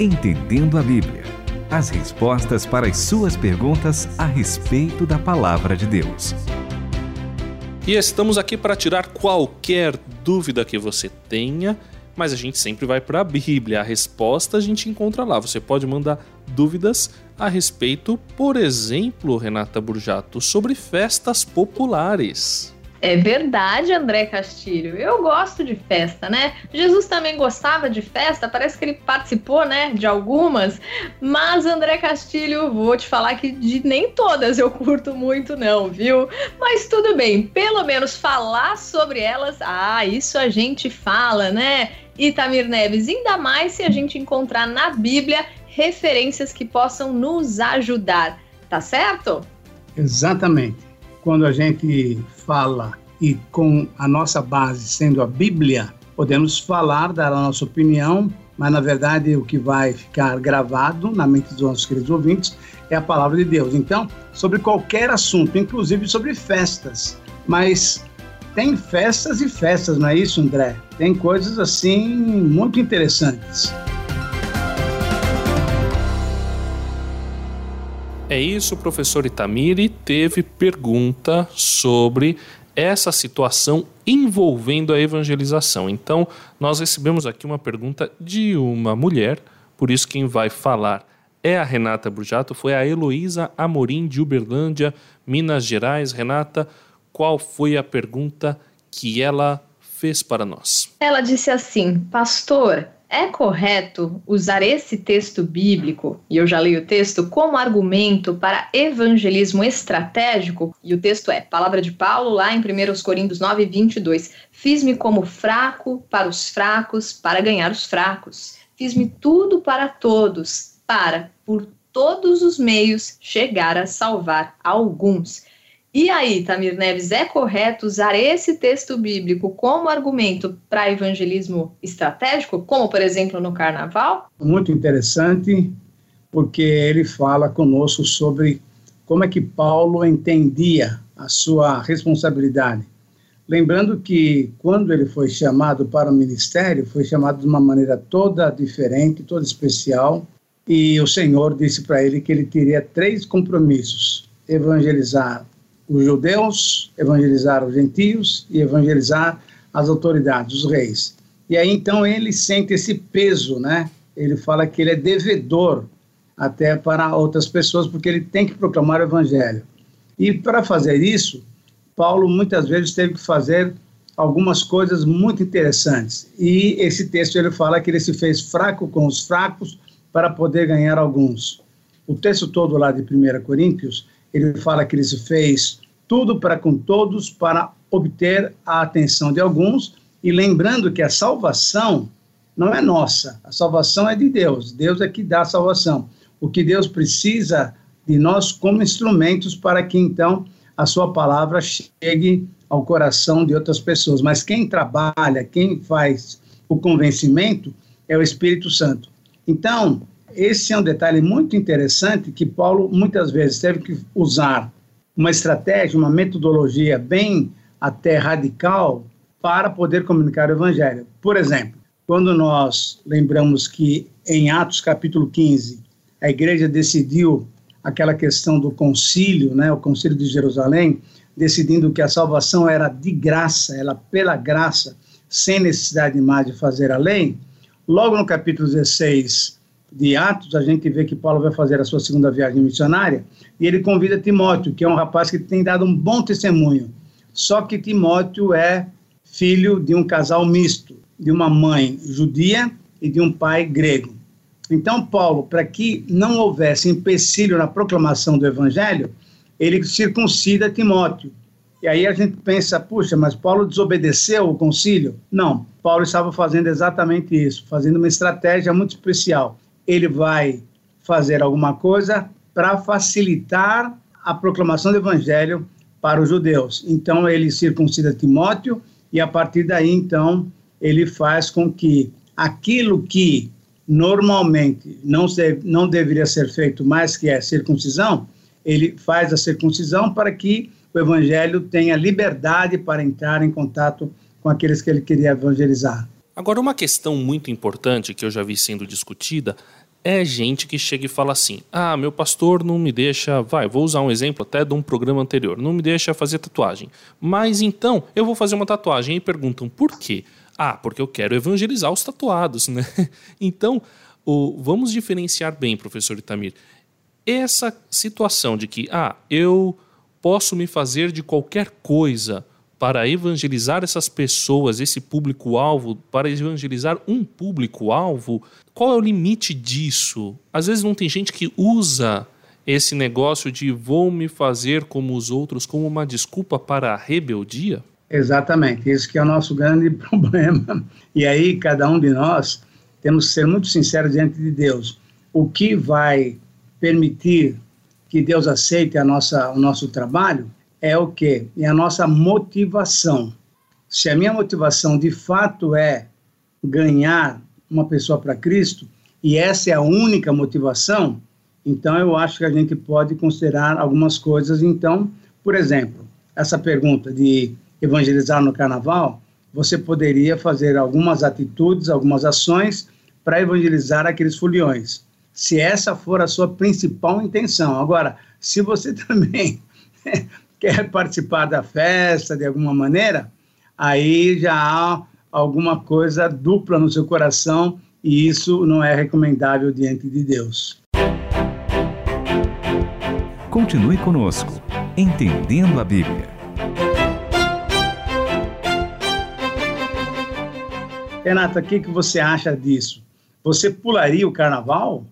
Entendendo a Bíblia. As respostas para as suas perguntas a respeito da palavra de Deus. E estamos aqui para tirar qualquer dúvida que você tenha, mas a gente sempre vai para a Bíblia. A resposta a gente encontra lá. Você pode mandar dúvidas a respeito, por exemplo, Renata Burjato, sobre festas populares. É verdade, André Castilho. Eu gosto de festa, né? Jesus também gostava de festa, parece que ele participou, né, de algumas. Mas, André Castilho, vou te falar que de nem todas eu curto muito, não, viu? Mas tudo bem, pelo menos falar sobre elas, ah, isso a gente fala, né? Itamir Neves, ainda mais se a gente encontrar na Bíblia referências que possam nos ajudar, tá certo? Exatamente. Quando a gente fala e com a nossa base sendo a Bíblia, podemos falar, dar a nossa opinião, mas na verdade o que vai ficar gravado na mente dos nossos queridos ouvintes é a palavra de Deus. Então, sobre qualquer assunto, inclusive sobre festas, mas tem festas e festas, não é isso, André? Tem coisas assim muito interessantes. É isso, professor Itamiri teve pergunta sobre essa situação envolvendo a evangelização. Então, nós recebemos aqui uma pergunta de uma mulher, por isso quem vai falar é a Renata Brujato, foi a Heloísa Amorim de Uberlândia, Minas Gerais. Renata, qual foi a pergunta que ela fez para nós? Ela disse assim: Pastor, é correto usar esse texto bíblico, e eu já li o texto, como argumento para evangelismo estratégico? E o texto é, palavra de Paulo, lá em 1 Coríntios 9, 22. Fiz-me como fraco para os fracos, para ganhar os fracos. Fiz-me tudo para todos, para, por todos os meios, chegar a salvar alguns. E aí, Tamir Neves, é correto usar esse texto bíblico como argumento para evangelismo estratégico, como por exemplo no carnaval? Muito interessante, porque ele fala conosco sobre como é que Paulo entendia a sua responsabilidade. Lembrando que quando ele foi chamado para o ministério, foi chamado de uma maneira toda diferente, toda especial, e o Senhor disse para ele que ele teria três compromissos: evangelizar os judeus, evangelizar os gentios e evangelizar as autoridades, os reis. E aí então ele sente esse peso, né? Ele fala que ele é devedor até para outras pessoas, porque ele tem que proclamar o evangelho. E para fazer isso, Paulo muitas vezes teve que fazer algumas coisas muito interessantes. E esse texto ele fala que ele se fez fraco com os fracos para poder ganhar alguns. O texto todo lá de 1 Coríntios ele fala que ele se fez tudo para com todos para obter a atenção de alguns, e lembrando que a salvação não é nossa, a salvação é de Deus, Deus é que dá a salvação. O que Deus precisa de nós como instrumentos para que então a sua palavra chegue ao coração de outras pessoas. Mas quem trabalha, quem faz o convencimento é o Espírito Santo. Então, esse é um detalhe muito interessante que Paulo muitas vezes teve que usar uma estratégia, uma metodologia bem até radical para poder comunicar o evangelho. Por exemplo, quando nós lembramos que em Atos capítulo 15 a igreja decidiu aquela questão do concílio, né, o concílio de Jerusalém, decidindo que a salvação era de graça, ela pela graça, sem necessidade mais de fazer a lei, logo no capítulo 16 de Atos, a gente vê que Paulo vai fazer a sua segunda viagem missionária e ele convida Timóteo, que é um rapaz que tem dado um bom testemunho. Só que Timóteo é filho de um casal misto, de uma mãe judia e de um pai grego. Então, Paulo, para que não houvesse empecilho na proclamação do evangelho, ele circuncida Timóteo. E aí a gente pensa, puxa, mas Paulo desobedeceu o concílio? Não, Paulo estava fazendo exatamente isso, fazendo uma estratégia muito especial ele vai fazer alguma coisa para facilitar a proclamação do evangelho para os judeus. Então ele circuncida Timóteo e a partir daí então ele faz com que aquilo que normalmente não, se, não deveria ser feito mais que é circuncisão, ele faz a circuncisão para que o evangelho tenha liberdade para entrar em contato com aqueles que ele queria evangelizar. Agora, uma questão muito importante que eu já vi sendo discutida é gente que chega e fala assim: ah, meu pastor não me deixa. Vai, vou usar um exemplo até de um programa anterior: não me deixa fazer tatuagem. Mas então eu vou fazer uma tatuagem e perguntam por quê? Ah, porque eu quero evangelizar os tatuados, né? Então, o, vamos diferenciar bem, professor Itamir. Essa situação de que, ah, eu posso me fazer de qualquer coisa para evangelizar essas pessoas, esse público-alvo, para evangelizar um público-alvo, qual é o limite disso? Às vezes não tem gente que usa esse negócio de vou me fazer como os outros como uma desculpa para a rebeldia? Exatamente, esse que é o nosso grande problema. E aí, cada um de nós temos que ser muito sinceros diante de Deus. O que vai permitir que Deus aceite a nossa, o nosso trabalho é o que? É a nossa motivação. Se a minha motivação de fato é ganhar uma pessoa para Cristo, e essa é a única motivação, então eu acho que a gente pode considerar algumas coisas. Então, por exemplo, essa pergunta de evangelizar no carnaval, você poderia fazer algumas atitudes, algumas ações para evangelizar aqueles foliões. Se essa for a sua principal intenção. Agora, se você também quer participar da festa de alguma maneira, aí já há alguma coisa dupla no seu coração e isso não é recomendável diante de Deus. Continue conosco, entendendo a Bíblia. Renata, o que, que você acha disso? Você pularia o carnaval?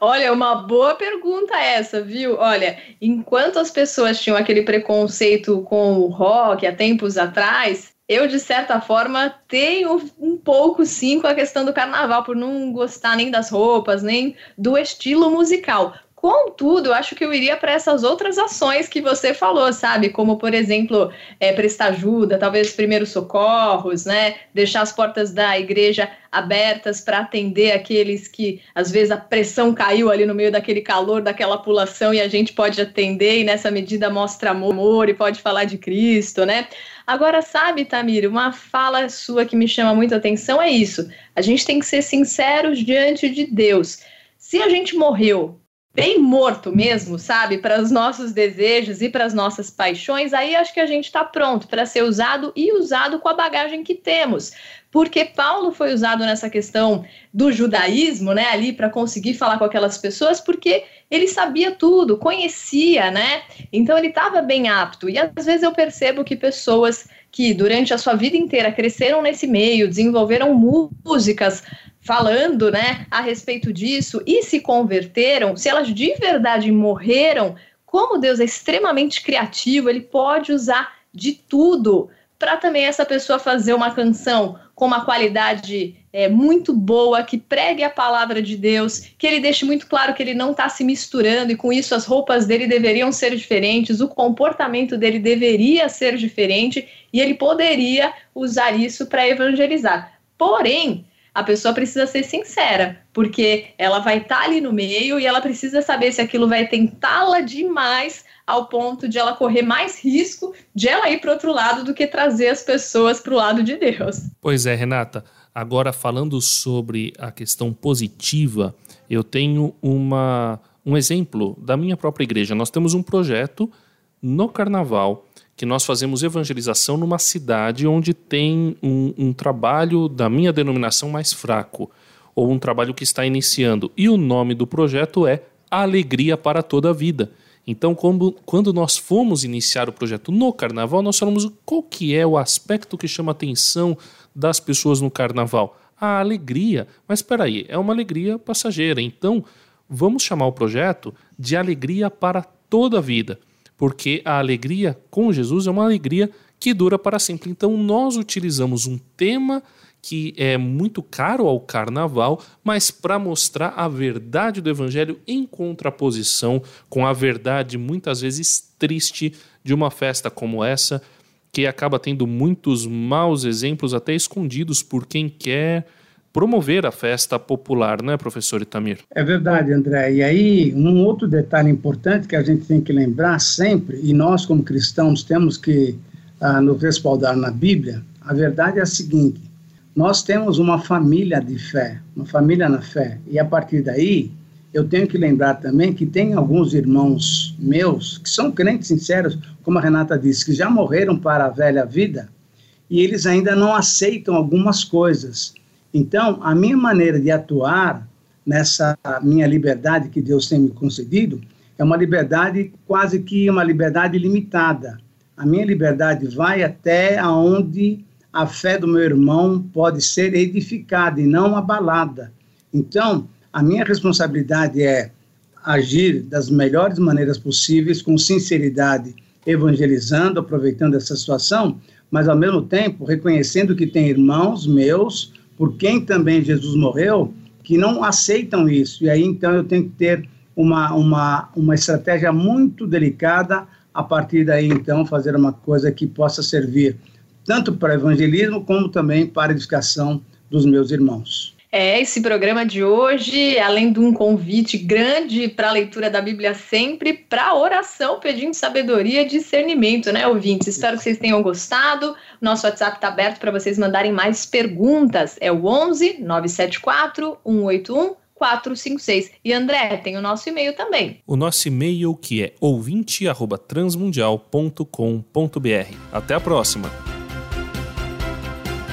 Olha, uma boa pergunta essa, viu? Olha, enquanto as pessoas tinham aquele preconceito com o rock há tempos atrás, eu, de certa forma, tenho um pouco sim com a questão do carnaval, por não gostar nem das roupas, nem do estilo musical. Contudo, eu acho que eu iria para essas outras ações que você falou, sabe? Como, por exemplo, é, prestar ajuda, talvez primeiros socorros, né? Deixar as portas da igreja abertas para atender aqueles que, às vezes, a pressão caiu ali no meio daquele calor, daquela pulação, e a gente pode atender, e nessa medida mostra amor e pode falar de Cristo, né? Agora, sabe, Tamir, uma fala sua que me chama muita atenção é isso. A gente tem que ser sinceros diante de Deus. Se a gente morreu bem morto mesmo, sabe, para os nossos desejos e para as nossas paixões, aí acho que a gente está pronto para ser usado e usado com a bagagem que temos. Porque Paulo foi usado nessa questão do judaísmo, né, ali para conseguir falar com aquelas pessoas, porque ele sabia tudo, conhecia, né? Então ele estava bem apto. E às vezes eu percebo que pessoas que durante a sua vida inteira cresceram nesse meio, desenvolveram músicas, falando né, a respeito disso e se converteram, se elas de verdade morreram, como Deus é extremamente criativo, ele pode usar de tudo para também essa pessoa fazer uma canção com uma qualidade é, muito boa, que pregue a palavra de Deus, que ele deixe muito claro que ele não está se misturando e com isso as roupas dele deveriam ser diferentes, o comportamento dele deveria ser diferente e ele poderia usar isso para evangelizar. Porém, a pessoa precisa ser sincera, porque ela vai estar tá ali no meio e ela precisa saber se aquilo vai tentá-la demais ao ponto de ela correr mais risco de ela ir para outro lado do que trazer as pessoas para o lado de Deus. Pois é, Renata. Agora falando sobre a questão positiva, eu tenho uma, um exemplo da minha própria igreja. Nós temos um projeto no Carnaval que nós fazemos evangelização numa cidade onde tem um, um trabalho da minha denominação mais fraco, ou um trabalho que está iniciando. E o nome do projeto é Alegria para toda a Vida. Então, quando, quando nós fomos iniciar o projeto no carnaval, nós falamos qual que é o aspecto que chama a atenção das pessoas no carnaval. A alegria. Mas espera aí, é uma alegria passageira. Então, vamos chamar o projeto de Alegria para toda a Vida porque a alegria com Jesus é uma alegria que dura para sempre. Então nós utilizamos um tema que é muito caro ao carnaval, mas para mostrar a verdade do evangelho em contraposição com a verdade muitas vezes triste de uma festa como essa, que acaba tendo muitos maus exemplos até escondidos por quem quer promover a festa popular, né, professor Itamir? É verdade, André. E aí, um outro detalhe importante que a gente tem que lembrar sempre, e nós como cristãos temos que uh, nos respaldar na Bíblia, a verdade é a seguinte: nós temos uma família de fé, uma família na fé, e a partir daí eu tenho que lembrar também que tem alguns irmãos meus que são crentes sinceros, como a Renata disse, que já morreram para a velha vida e eles ainda não aceitam algumas coisas. Então, a minha maneira de atuar nessa minha liberdade que Deus tem me concedido é uma liberdade quase que uma liberdade limitada. A minha liberdade vai até aonde a fé do meu irmão pode ser edificada e não abalada. Então, a minha responsabilidade é agir das melhores maneiras possíveis, com sinceridade, evangelizando, aproveitando essa situação, mas ao mesmo tempo reconhecendo que tem irmãos meus, por quem também Jesus morreu, que não aceitam isso. E aí então eu tenho que ter uma, uma, uma estratégia muito delicada, a partir daí então fazer uma coisa que possa servir tanto para evangelismo como também para a edificação dos meus irmãos. É, esse programa de hoje, além de um convite grande para a leitura da Bíblia sempre, para oração, pedindo sabedoria e discernimento, né, ouvintes? Espero que vocês tenham gostado. Nosso WhatsApp está aberto para vocês mandarem mais perguntas. É o 11 974 181 456. E André, tem o nosso e-mail também. O nosso e-mail que é ouvinte@transmundial.com.br. Até a próxima.